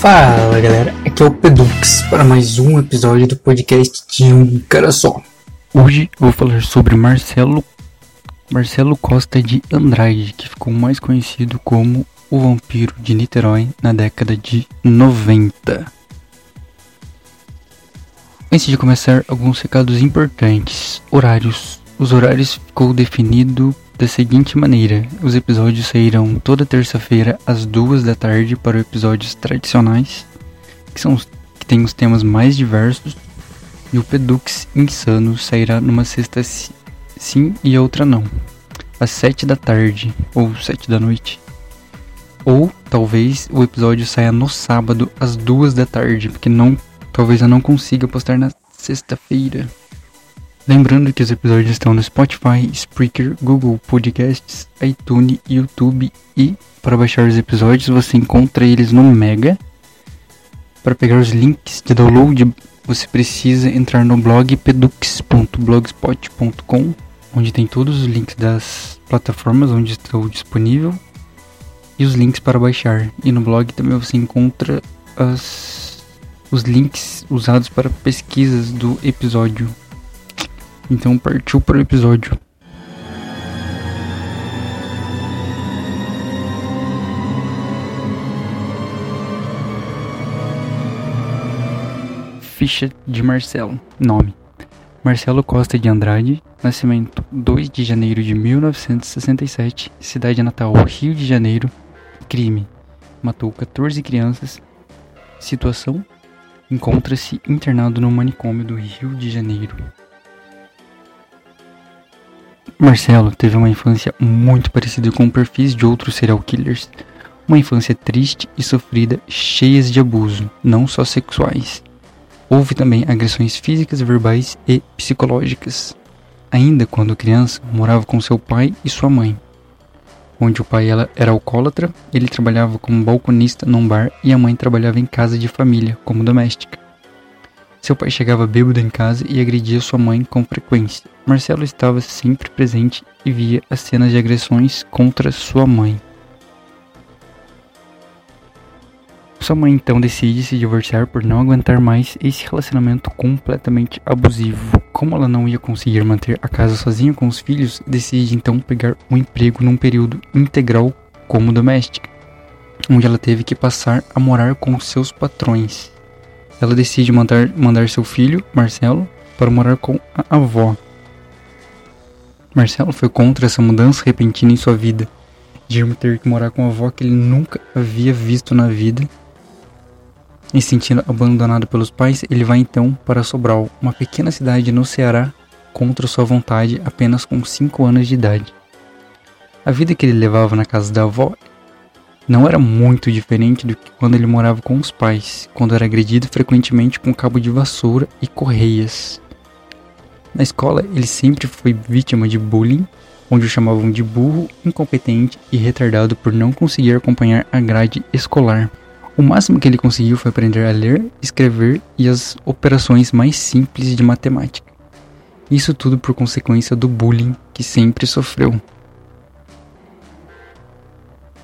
Fala galera, aqui é o Pedux para mais um episódio do podcast de um cara só. Hoje vou falar sobre Marcelo Marcelo Costa de Andrade, que ficou mais conhecido como o vampiro de Niterói na década de 90. Antes de começar, alguns recados importantes. Horários. Os horários ficou definido da seguinte maneira: os episódios sairão toda terça-feira às duas da tarde para episódios tradicionais, que são os que têm os temas mais diversos, e o Pedux Insano sairá numa sexta sim e outra não, às sete da tarde ou sete da noite. Ou talvez o episódio saia no sábado às duas da tarde, porque não, talvez eu não consiga postar na sexta-feira. Lembrando que os episódios estão no Spotify, Spreaker, Google Podcasts, iTunes, YouTube e para baixar os episódios você encontra eles no Mega. Para pegar os links de download, você precisa entrar no blog pedux.blogspot.com, onde tem todos os links das plataformas onde estou disponível e os links para baixar. E no blog também você encontra as, os links usados para pesquisas do episódio. Então partiu para o episódio. Ficha de Marcelo. Nome: Marcelo Costa de Andrade. Nascimento: 2 de janeiro de 1967. Cidade natal: Rio de Janeiro. Crime: matou 14 crianças. Situação: encontra-se internado no manicômio do Rio de Janeiro. Marcelo teve uma infância muito parecida com perfis de outros serial killers. Uma infância triste e sofrida, cheias de abuso, não só sexuais. Houve também agressões físicas, verbais e psicológicas. Ainda quando criança, morava com seu pai e sua mãe. Onde o pai ela era alcoólatra, ele trabalhava como balconista num bar e a mãe trabalhava em casa de família, como doméstica. Seu pai chegava bêbado em casa e agredia sua mãe com frequência. Marcelo estava sempre presente e via as cenas de agressões contra sua mãe. Sua mãe então decide se divorciar por não aguentar mais esse relacionamento completamente abusivo. Como ela não ia conseguir manter a casa sozinha com os filhos, decide então pegar um emprego num período integral como doméstica, onde ela teve que passar a morar com seus patrões ela decide mandar, mandar seu filho, Marcelo, para morar com a avó. Marcelo foi contra essa mudança repentina em sua vida, de ter que morar com a avó que ele nunca havia visto na vida. E sentindo abandonado pelos pais, ele vai então para Sobral, uma pequena cidade no Ceará, contra sua vontade, apenas com 5 anos de idade. A vida que ele levava na casa da avó não era muito diferente do que quando ele morava com os pais, quando era agredido frequentemente com cabo de vassoura e correias. Na escola, ele sempre foi vítima de bullying, onde o chamavam de burro, incompetente e retardado por não conseguir acompanhar a grade escolar. O máximo que ele conseguiu foi aprender a ler, escrever e as operações mais simples de matemática. Isso tudo por consequência do bullying que sempre sofreu.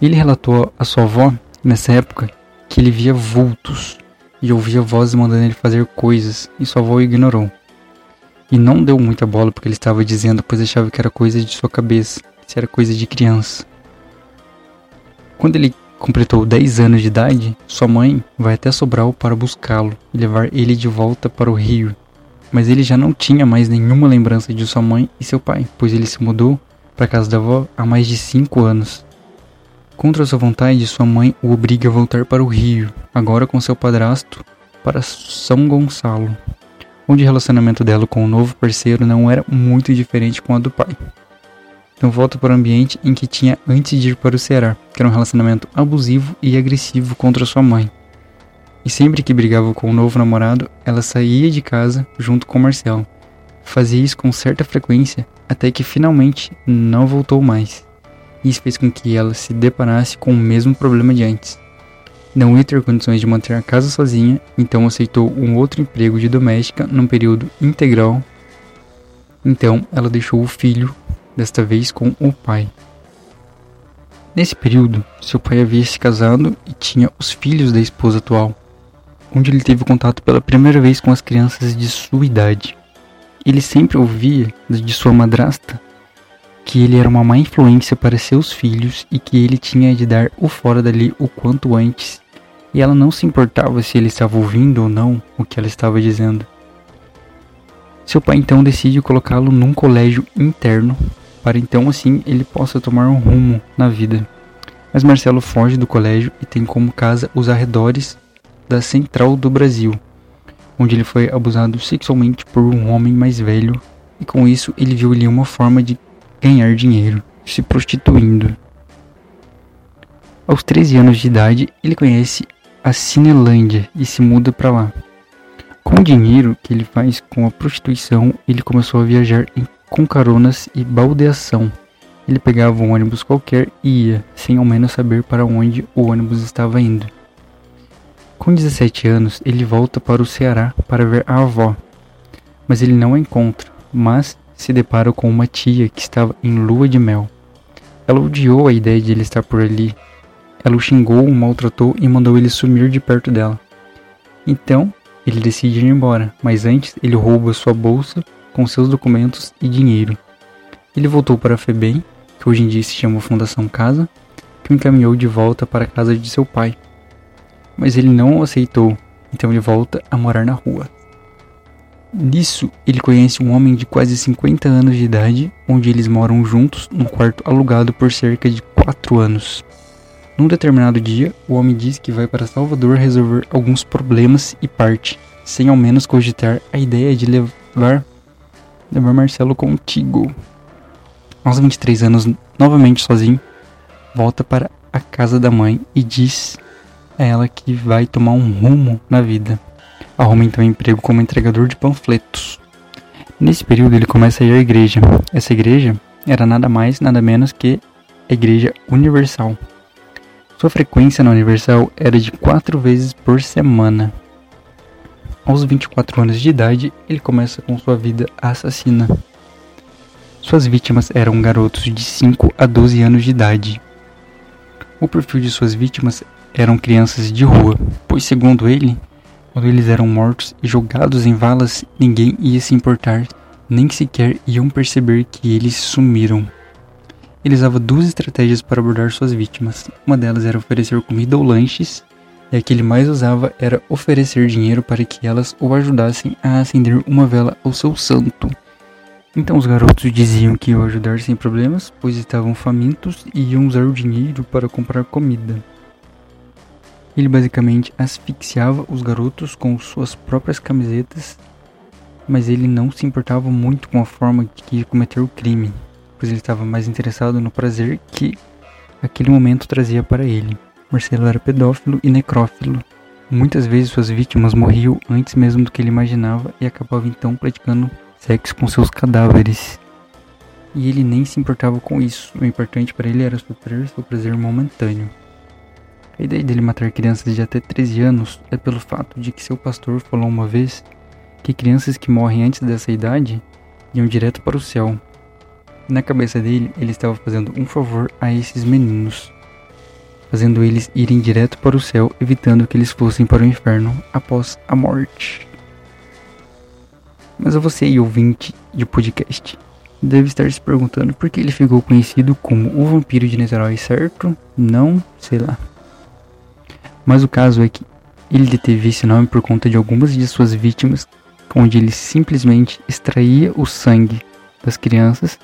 Ele relatou à sua avó, nessa época, que ele via vultos e ouvia vozes mandando ele fazer coisas, e sua avó o ignorou. E não deu muita bola porque ele estava dizendo, pois achava que era coisa de sua cabeça, se era coisa de criança. Quando ele completou 10 anos de idade, sua mãe vai até Sobral para buscá-lo e levar ele de volta para o Rio. Mas ele já não tinha mais nenhuma lembrança de sua mãe e seu pai, pois ele se mudou para casa da avó há mais de 5 anos. Contra sua vontade, sua mãe o obriga a voltar para o Rio, agora com seu padrasto, para São Gonçalo, onde o relacionamento dela com o novo parceiro não era muito diferente com a do pai. Então volta para o ambiente em que tinha antes de ir para o Ceará, que era um relacionamento abusivo e agressivo contra sua mãe. E sempre que brigava com o novo namorado, ela saía de casa junto com Marcelo. Fazia isso com certa frequência, até que finalmente não voltou mais. Isso fez com que ela se deparasse com o mesmo problema de antes. Não ia ter condições de manter a casa sozinha, então aceitou um outro emprego de doméstica num período integral. Então ela deixou o filho, desta vez com o pai. Nesse período, seu pai havia se casado e tinha os filhos da esposa atual, onde ele teve contato pela primeira vez com as crianças de sua idade. Ele sempre ouvia de sua madrasta que ele era uma má influência para seus filhos e que ele tinha de dar o fora dali o quanto antes, e ela não se importava se ele estava ouvindo ou não o que ela estava dizendo. Seu pai então decide colocá-lo num colégio interno, para então assim ele possa tomar um rumo na vida. Mas Marcelo foge do colégio e tem como casa os arredores da Central do Brasil, onde ele foi abusado sexualmente por um homem mais velho, e com isso ele viu ali uma forma de ganhar dinheiro se prostituindo. Aos 13 anos de idade, ele conhece a Cinelândia e se muda para lá. Com o dinheiro que ele faz com a prostituição, ele começou a viajar em, com caronas e baldeação. Ele pegava um ônibus qualquer e ia, sem ao menos saber para onde o ônibus estava indo. Com 17 anos, ele volta para o Ceará para ver a avó, mas ele não a encontra, mas se depara com uma tia que estava em lua de mel. Ela odiou a ideia de ele estar por ali. Ela o xingou, o maltratou e mandou ele sumir de perto dela. Então, ele decide ir embora, mas antes ele rouba sua bolsa com seus documentos e dinheiro. Ele voltou para a FEBEM, que hoje em dia se chama Fundação Casa, que o encaminhou de volta para a casa de seu pai. Mas ele não o aceitou, então ele volta a morar na rua. Nisso, ele conhece um homem de quase 50 anos de idade, onde eles moram juntos num quarto alugado por cerca de 4 anos. Num determinado dia, o homem diz que vai para Salvador resolver alguns problemas e parte, sem ao menos cogitar a ideia de levar, levar Marcelo contigo. Aos 23 anos, novamente sozinho, volta para a casa da mãe e diz a ela que vai tomar um rumo na vida arruma então emprego como entregador de panfletos. Nesse período ele começa a ir à igreja. Essa igreja era nada mais, nada menos que a Igreja Universal. Sua frequência na Universal era de quatro vezes por semana. Aos 24 anos de idade, ele começa com sua vida assassina. Suas vítimas eram garotos de 5 a 12 anos de idade. O perfil de suas vítimas eram crianças de rua, pois, segundo ele, quando eles eram mortos e jogados em valas, ninguém ia se importar, nem sequer iam perceber que eles sumiram. Ele usava duas estratégias para abordar suas vítimas. Uma delas era oferecer comida ou lanches, e a que ele mais usava era oferecer dinheiro para que elas o ajudassem a acender uma vela ao seu santo. Então os garotos diziam que iam ajudar sem problemas, pois estavam famintos e iam usar o dinheiro para comprar comida. Ele basicamente asfixiava os garotos com suas próprias camisetas, mas ele não se importava muito com a forma que ia cometer o crime, pois ele estava mais interessado no prazer que aquele momento trazia para ele. Marcelo era pedófilo e necrófilo. Muitas vezes suas vítimas morriam antes mesmo do que ele imaginava e acabava então praticando sexo com seus cadáveres. E ele nem se importava com isso. O importante para ele era suprir seu prazer momentâneo. A ideia dele matar crianças de até 13 anos é pelo fato de que seu pastor falou uma vez que crianças que morrem antes dessa idade iam direto para o céu. Na cabeça dele, ele estava fazendo um favor a esses meninos, fazendo eles irem direto para o céu, evitando que eles fossem para o inferno após a morte. Mas a você ouvinte de podcast, deve estar se perguntando por que ele ficou conhecido como o vampiro de Niterói, certo? Não, sei lá. Mas o caso é que ele deteve esse nome por conta de algumas de suas vítimas, onde ele simplesmente extraía o sangue das crianças,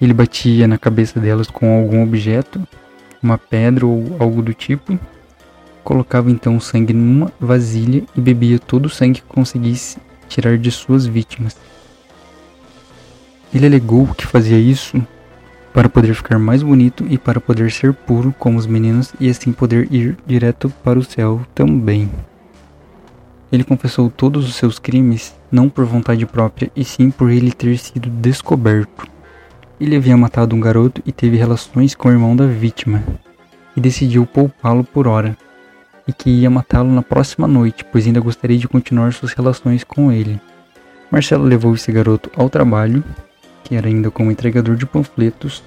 ele batia na cabeça delas com algum objeto, uma pedra ou algo do tipo, colocava então o sangue numa vasilha e bebia todo o sangue que conseguisse tirar de suas vítimas. Ele alegou que fazia isso para poder ficar mais bonito e para poder ser puro como os meninos e assim poder ir direto para o céu também. Ele confessou todos os seus crimes não por vontade própria e sim por ele ter sido descoberto. Ele havia matado um garoto e teve relações com o irmão da vítima e decidiu poupá-lo por hora e que ia matá-lo na próxima noite, pois ainda gostaria de continuar suas relações com ele. Marcelo levou esse garoto ao trabalho que era ainda como entregador de panfletos,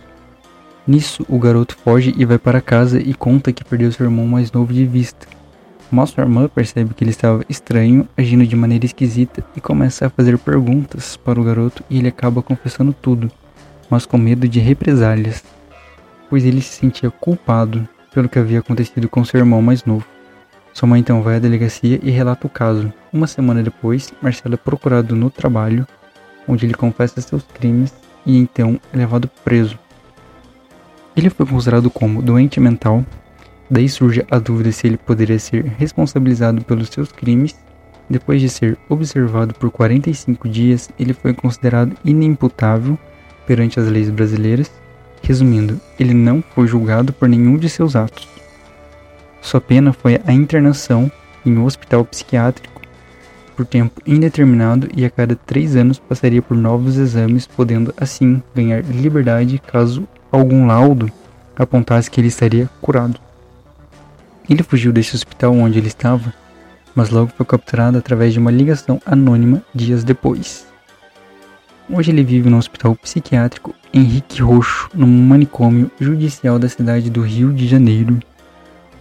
Nisso, o garoto foge e vai para casa e conta que perdeu seu irmão mais novo de vista. Mas sua irmã percebe que ele estava estranho, agindo de maneira esquisita e começa a fazer perguntas para o garoto e ele acaba confessando tudo, mas com medo de represálias, pois ele se sentia culpado pelo que havia acontecido com seu irmão mais novo. Sua mãe então vai à delegacia e relata o caso. Uma semana depois, Marcelo é procurado no trabalho, onde ele confessa seus crimes e então é levado preso. Ele foi considerado como doente mental, daí surge a dúvida se ele poderia ser responsabilizado pelos seus crimes. Depois de ser observado por 45 dias, ele foi considerado inimputável perante as leis brasileiras. Resumindo, ele não foi julgado por nenhum de seus atos. Sua pena foi a internação em um hospital psiquiátrico por tempo indeterminado e a cada três anos passaria por novos exames, podendo assim ganhar liberdade caso algum laudo apontasse que ele estaria curado. Ele fugiu desse hospital onde ele estava, mas logo foi capturado através de uma ligação anônima dias depois. Hoje ele vive no hospital psiquiátrico Henrique Roxo, no manicômio judicial da cidade do Rio de Janeiro.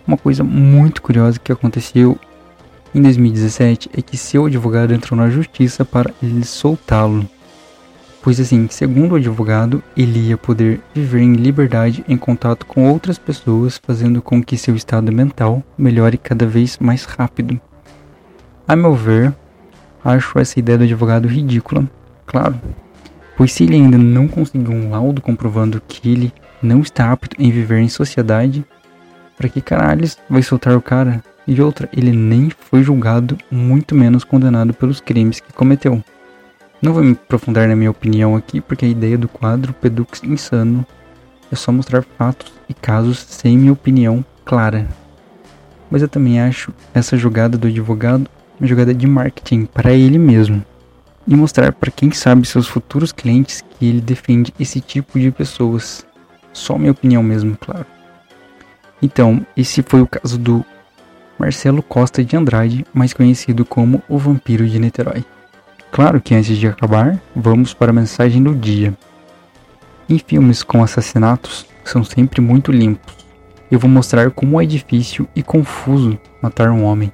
Uma coisa muito curiosa que aconteceu em 2017 é que seu advogado entrou na justiça para ele soltá-lo. Pois assim, segundo o advogado, ele ia poder viver em liberdade em contato com outras pessoas, fazendo com que seu estado mental melhore cada vez mais rápido. A meu ver, acho essa ideia do advogado ridícula, claro, pois se ele ainda não conseguiu um laudo comprovando que ele não está apto em viver em sociedade, para que caralhos vai soltar o cara? E outra, ele nem foi julgado, muito menos condenado pelos crimes que cometeu. Não vou me aprofundar na minha opinião aqui, porque a ideia do quadro Pedux Insano é só mostrar fatos e casos sem minha opinião clara. Mas eu também acho essa jogada do advogado uma jogada de marketing para ele mesmo e mostrar para quem sabe seus futuros clientes que ele defende esse tipo de pessoas. Só minha opinião mesmo, claro. Então, esse foi o caso do Marcelo Costa de Andrade, mais conhecido como o Vampiro de Niterói. Claro que antes de acabar, vamos para a mensagem do dia. Em filmes com assassinatos, são sempre muito limpos. Eu vou mostrar como é difícil e confuso matar um homem.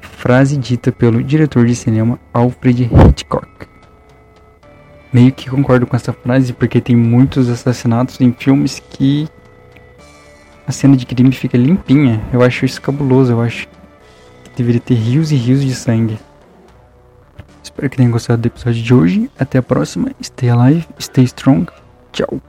Frase dita pelo diretor de cinema Alfred Hitchcock. Meio que concordo com essa frase porque tem muitos assassinatos em filmes que a cena de crime fica limpinha. Eu acho isso cabuloso. Eu acho que deveria ter rios e rios de sangue. Espero que tenham gostado do episódio de hoje. Até a próxima. Stay alive, stay strong. Tchau.